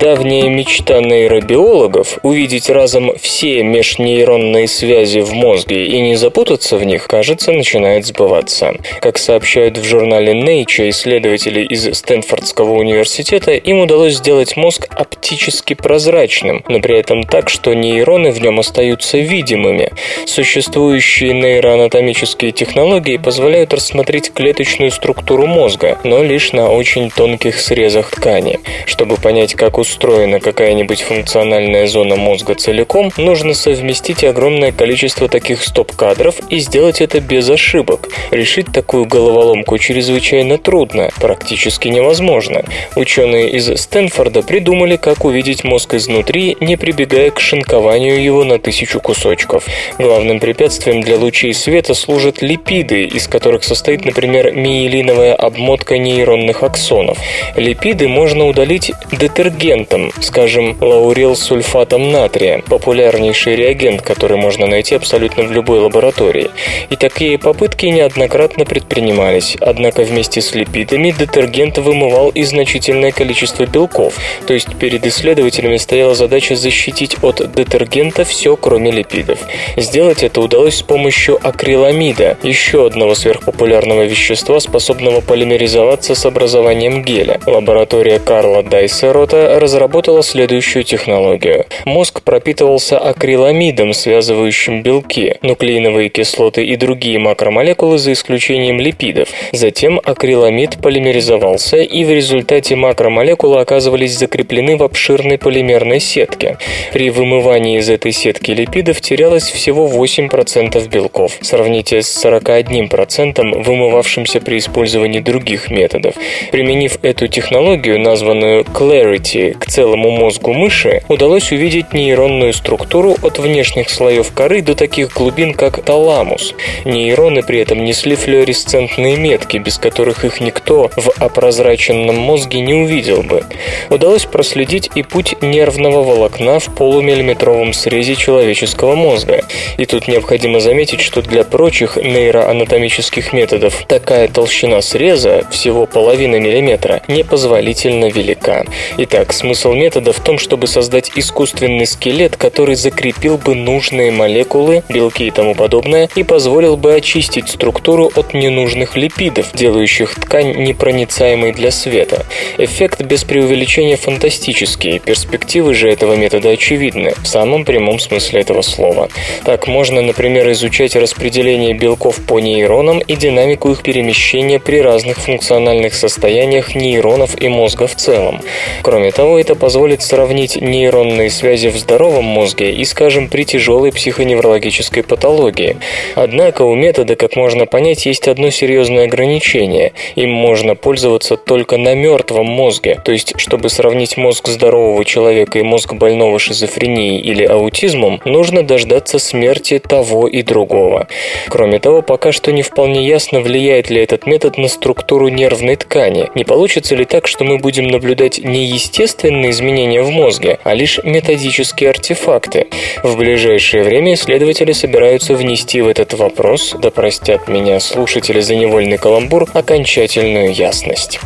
[SPEAKER 1] Давняя мечта нейробиологов увидеть разом все межнейронные связи в мозге и не запутаться в них, кажется, начинает сбываться. Как сообщают в журнале Nature исследователи из Стэнфордского университета, им удалось сделать мозг оптически прозрачным, но при этом так, что нейроны в нем остаются видимыми. Существующие нейроанатомические технологии позволяют рассмотреть клеточную структуру мозга, но лишь на очень тонких срезах ткани. Чтобы понять, как устроена какая-нибудь функциональная зона мозга целиком, нужно совместить огромное количество таких стоп-кадров и сделать это без ошибок. Решить такую головоломку чрезвычайно трудно, практически невозможно. Ученые из Стэнфорда придумали, как увидеть мозг изнутри, не прибегая к шинкованию его на тысячу кусочков. Главным препятствием для лучей света служат липиды, из которых состоит, например, миелиновая обмотка нейронных аксонов. Липиды можно удалить детергентом, скажем, лаурил-сульфатом натрия, популярнейший реагент, который можно найти абсолютно в любой лаборатории. И такие попытки неоднократно предпринимались, однако вместе с липидами детергент вымывал и значительное количество белков, то есть перед исследователями стояла задача защитить от детергента все, кроме липидов. Сделать это удалось с помощью акриламида, еще одного сверхпопулярного вещества, способного полимеризоваться с образованием геля. Лаборатория Карла Дайсерота разработала следующую технологию. Мозг пропитывался акриламидом, связывающим белки, нуклеиновые кислоты и другие макромолекулы за исключением липидов. Затем акриламид полимеризовался, и в результате макромолекулы оказывались закреплены в обширной полимерной сетке. При вымывании из этой сетки липидов терялось всего 8% белков. Сравните с 41% вымывавшимся при использовании других методов. Применив эту технологию, названную Clarity, к целому мозгу мыши, удалось увидеть нейронную структуру от внешних слоев коры до таких глубин, как таламус. Нейроны при этом несли флуоресцентные метки, без которых их никто в опрозраченном мозге не увидел бы. Удалось проследить и путь нервного волокна в полумиллиметровом срезе человеческого мозга. И тут необходимо заметить, что для прочих нейроанатомических методов такая толщина среза, всего половина миллиметра, непозволительно велика. Итак, смысл метода в том, чтобы создать искусственный скелет, который закрепил бы нужные молекулы, белки и тому подобное, и позволил бы очистить структуру от ненужных липидов, делающих ткань непроницаемой для света. Эффект без преувеличения фантастический, перспективы же этого метода очевидны, в самом прямом смысле этого слова. Так можно, например, изучать распределение белков по нейронам и динамику их перемещения при разных функциональных состояниях нейронов и мозга в целом. Кроме того, это позволит сравнить нейронные связи в здоровом мозге и, скажем, при тяжелой психоневрологической патологии. Однако у метода, как можно понять, есть одно серьезное ограничение. Им можно пользоваться только на мертвом мозге, то есть, чтобы сравнить мозг здорового человека и мозг больного шизофренией или аутизмом, нужно дождаться смерти того и другого. Кроме того, пока что не вполне ясно, влияет ли этот метод на структуру нервной ткани. Не получится ли так, что мы будем наблюдать не естественные изменения в мозге, а лишь методические артефакты? В ближайшее время исследователи собираются внести в этот вопрос, да простят меня слушатели за невольный каламбур, окончательную ясность.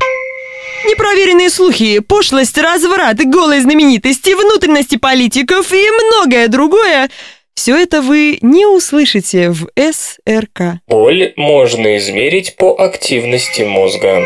[SPEAKER 2] Непроверенные слухи, пошлость, разврат, голые знаменитости, внутренности политиков и многое другое все это вы не услышите в СРК.
[SPEAKER 1] Боль можно измерить по активности мозга.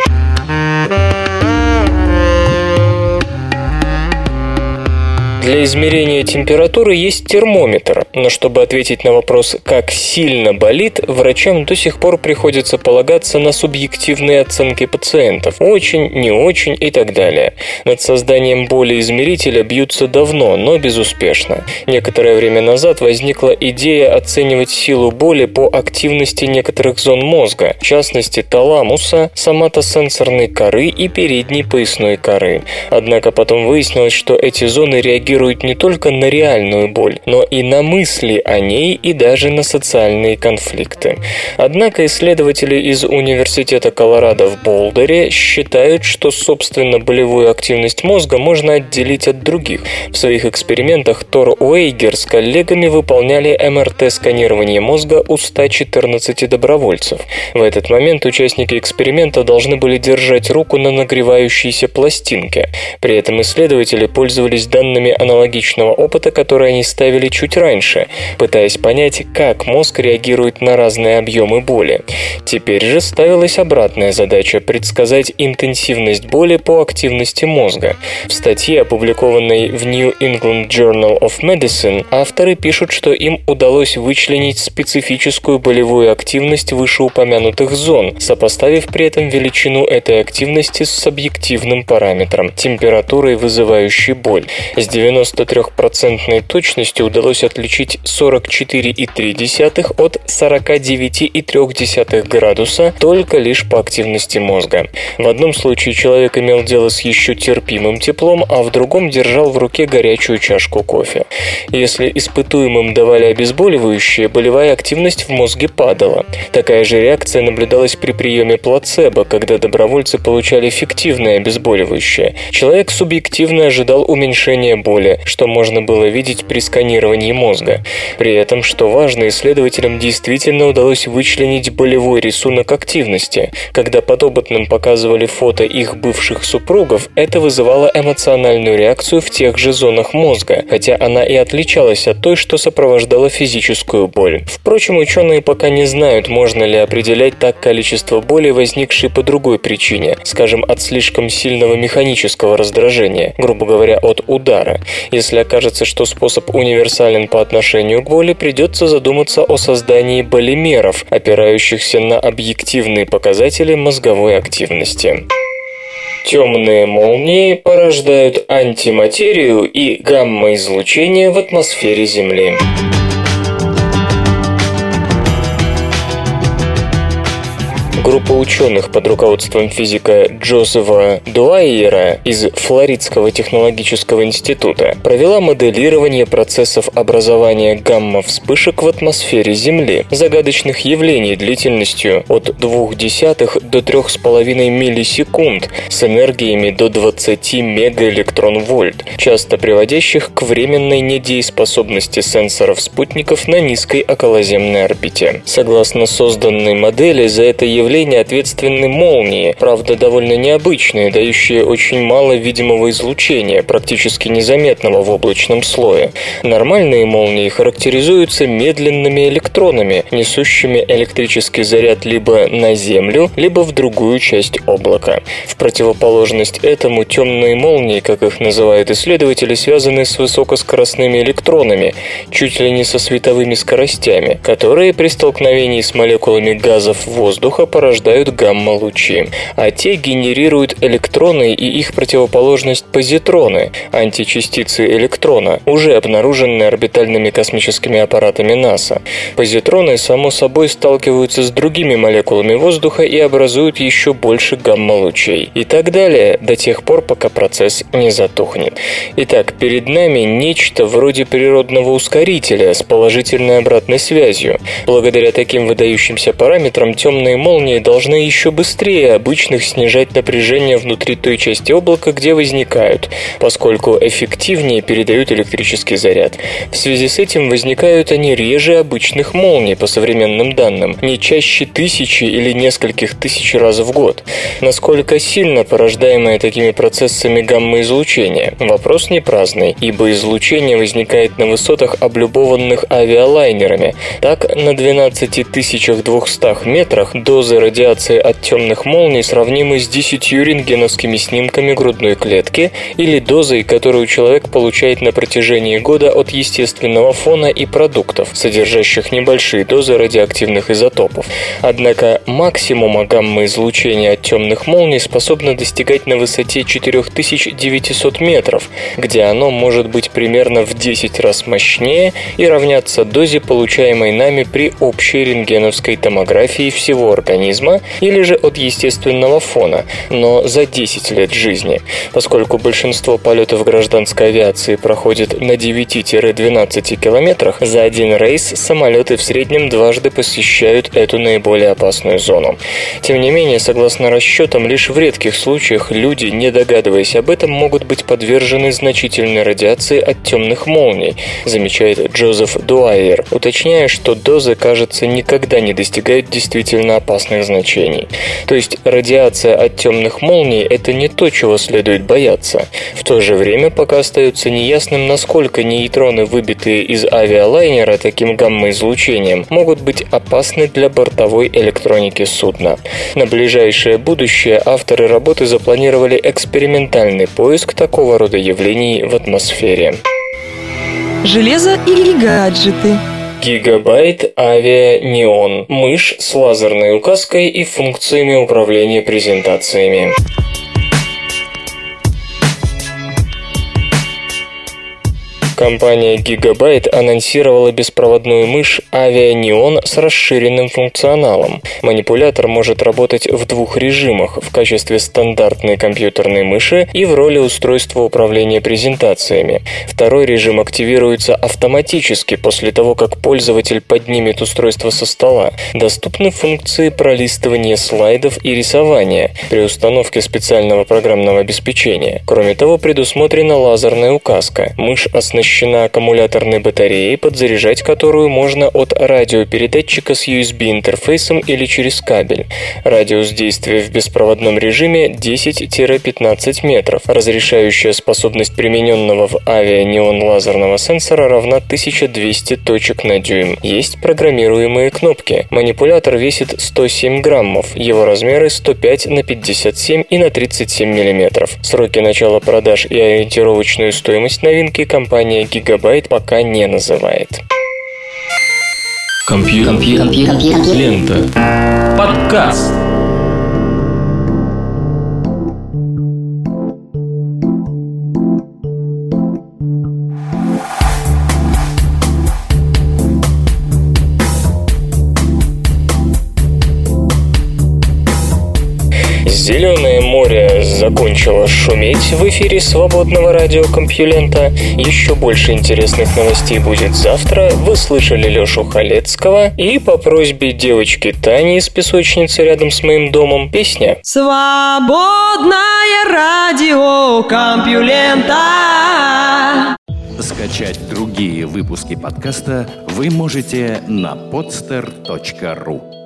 [SPEAKER 1] Для измерения температуры есть термометр, но чтобы ответить на вопрос, как сильно болит, врачам до сих пор приходится полагаться на субъективные оценки пациентов. Очень, не очень и так далее. Над созданием боли измерителя бьются давно, но безуспешно. Некоторое время назад возникла идея оценивать силу боли по активности некоторых зон мозга, в частности таламуса, соматосенсорной коры и передней поясной коры. Однако потом выяснилось, что эти зоны реагируют реагирует не только на реальную боль, но и на мысли о ней и даже на социальные конфликты. Однако исследователи из Университета Колорадо в Болдере считают, что, собственно, болевую активность мозга можно отделить от других. В своих экспериментах Тор Уэйгер с коллегами выполняли МРТ-сканирование мозга у 114 добровольцев. В этот момент участники эксперимента должны были держать руку на нагревающейся пластинке. При этом исследователи пользовались данными аналогичного опыта, который они ставили чуть раньше, пытаясь понять, как мозг реагирует на разные объемы боли. Теперь же ставилась обратная задача – предсказать интенсивность боли по активности мозга. В статье, опубликованной в New England Journal of Medicine, авторы пишут, что им удалось вычленить специфическую болевую активность вышеупомянутых зон, сопоставив при этом величину этой активности с объективным параметром – температурой, вызывающей боль. С 93% точностью удалось отличить 44,3 от 49,3 градуса только лишь по активности мозга. В одном случае человек имел дело с еще терпимым теплом, а в другом держал в руке горячую чашку кофе. Если испытуемым давали обезболивающее, болевая активность в мозге падала. Такая же реакция наблюдалась при приеме плацебо, когда добровольцы получали фиктивное обезболивающее. Человек субъективно ожидал уменьшения боли, что можно было видеть при сканировании мозга. При этом, что важно, исследователям действительно удалось вычленить болевой рисунок активности. Когда подопытным показывали фото их бывших супругов, это вызывало эмоциональную реакцию в тех же зонах мозга, хотя она и отличалась от той, что сопровождала физическую боль. Впрочем, ученые пока не знают, можно ли определять так количество боли, возникшей по другой причине, скажем, от слишком сильного механического раздражения, грубо говоря, от удара. Если окажется, что способ универсален по отношению к боли, придется задуматься о создании болимеров, опирающихся на объективные показатели мозговой активности. Темные молнии порождают антиматерию и гамма-излучение в атмосфере Земли. Группа ученых под руководством физика Джозефа Дуайера из Флоридского технологического института провела моделирование процессов образования гамма-вспышек в атмосфере Земли, загадочных явлений длительностью от 0,2 до 3,5 миллисекунд с энергиями до 20 мегаэлектрон-вольт, часто приводящих к временной недееспособности сенсоров спутников на низкой околоземной орбите. Согласно созданной модели, за это явление явления ответственны молнии, правда довольно необычные, дающие очень мало видимого излучения, практически незаметного в облачном слое. Нормальные молнии характеризуются медленными электронами, несущими электрический заряд либо на Землю, либо в другую часть облака. В противоположность этому темные молнии, как их называют исследователи, связаны с высокоскоростными электронами, чуть ли не со световыми скоростями, которые при столкновении с молекулами газов воздуха порождают гамма-лучи, а те генерируют электроны и их противоположность позитроны, античастицы электрона, уже обнаруженные орбитальными космическими аппаратами НАСА. Позитроны, само собой, сталкиваются с другими молекулами воздуха и образуют еще больше гамма-лучей. И так далее, до тех пор, пока процесс не затухнет. Итак, перед нами нечто вроде природного ускорителя с положительной обратной связью. Благодаря таким выдающимся параметрам темные молнии молнии должны еще быстрее обычных снижать напряжение внутри той части облака, где возникают, поскольку эффективнее передают электрический заряд. В связи с этим возникают они реже обычных молний по современным данным, не чаще тысячи или нескольких тысяч раз в год. Насколько сильно порождаемое такими процессами гамма-излучение? Вопрос не праздный, ибо излучение возникает на высотах, облюбованных авиалайнерами. Так, на 12 200 метрах дозы радиации от темных молний сравнимы с 10 рентгеновскими снимками грудной клетки или дозой, которую человек получает на протяжении года от естественного фона и продуктов, содержащих небольшие дозы радиоактивных изотопов. Однако максимума гамма-излучения от темных молний способно достигать на высоте 4900 метров, где оно может быть примерно в 10 раз мощнее и равняться дозе, получаемой нами при общей рентгеновской томографии всего организма организма или же от естественного фона, но за 10 лет жизни, поскольку большинство полетов гражданской авиации проходит на 9-12 километрах, за один рейс самолеты в среднем дважды посещают эту наиболее опасную зону. Тем не менее, согласно расчетам, лишь в редких случаях люди, не догадываясь об этом, могут быть подвержены значительной радиации от темных молний, замечает Джозеф Дуайер, уточняя, что дозы, кажется, никогда не достигают действительно опасных значений. То есть радиация от темных молний – это не то, чего следует бояться. В то же время пока остается неясным, насколько нейтроны, выбитые из авиалайнера таким гамма-излучением, могут быть опасны для бортовой электроники судна. На ближайшее будущее авторы работы запланировали экспериментальный поиск такого рода явлений в атмосфере.
[SPEAKER 2] Железо или гаджеты?
[SPEAKER 1] Гигабайт Авиа Неон. Мышь с лазерной указкой и функциями управления презентациями. Компания Gigabyte анонсировала беспроводную мышь Avia с расширенным функционалом. Манипулятор может работать в двух режимах – в качестве стандартной компьютерной мыши и в роли устройства управления презентациями. Второй режим активируется автоматически после того, как пользователь поднимет устройство со стола. Доступны функции пролистывания слайдов и рисования при установке специального программного обеспечения. Кроме того, предусмотрена лазерная указка. Мышь оснащена оснащена аккумуляторной батареей, подзаряжать которую можно от радиопередатчика с USB-интерфейсом или через кабель. Радиус действия в беспроводном режиме 10-15 метров. Разрешающая способность примененного в авианеон лазерного сенсора равна 1200 точек на дюйм. Есть программируемые кнопки. Манипулятор весит 107 граммов. Его размеры 105 на 57 и на 37 миллиметров. Сроки начала продаж и ориентировочную стоимость новинки компания компания Gigabyte пока не называет.
[SPEAKER 3] Компьютер. Компьютер. Лента. Подкаст.
[SPEAKER 1] Зеленое море закончило шуметь в эфире свободного радиокомпьюлента. Еще больше интересных новостей будет завтра. Вы слышали Лешу Халецкого. И по просьбе девочки Тани из песочницы рядом с моим домом песня.
[SPEAKER 2] Свободное радиокомпьюлента.
[SPEAKER 3] Скачать другие выпуски подкаста вы можете на podster.ru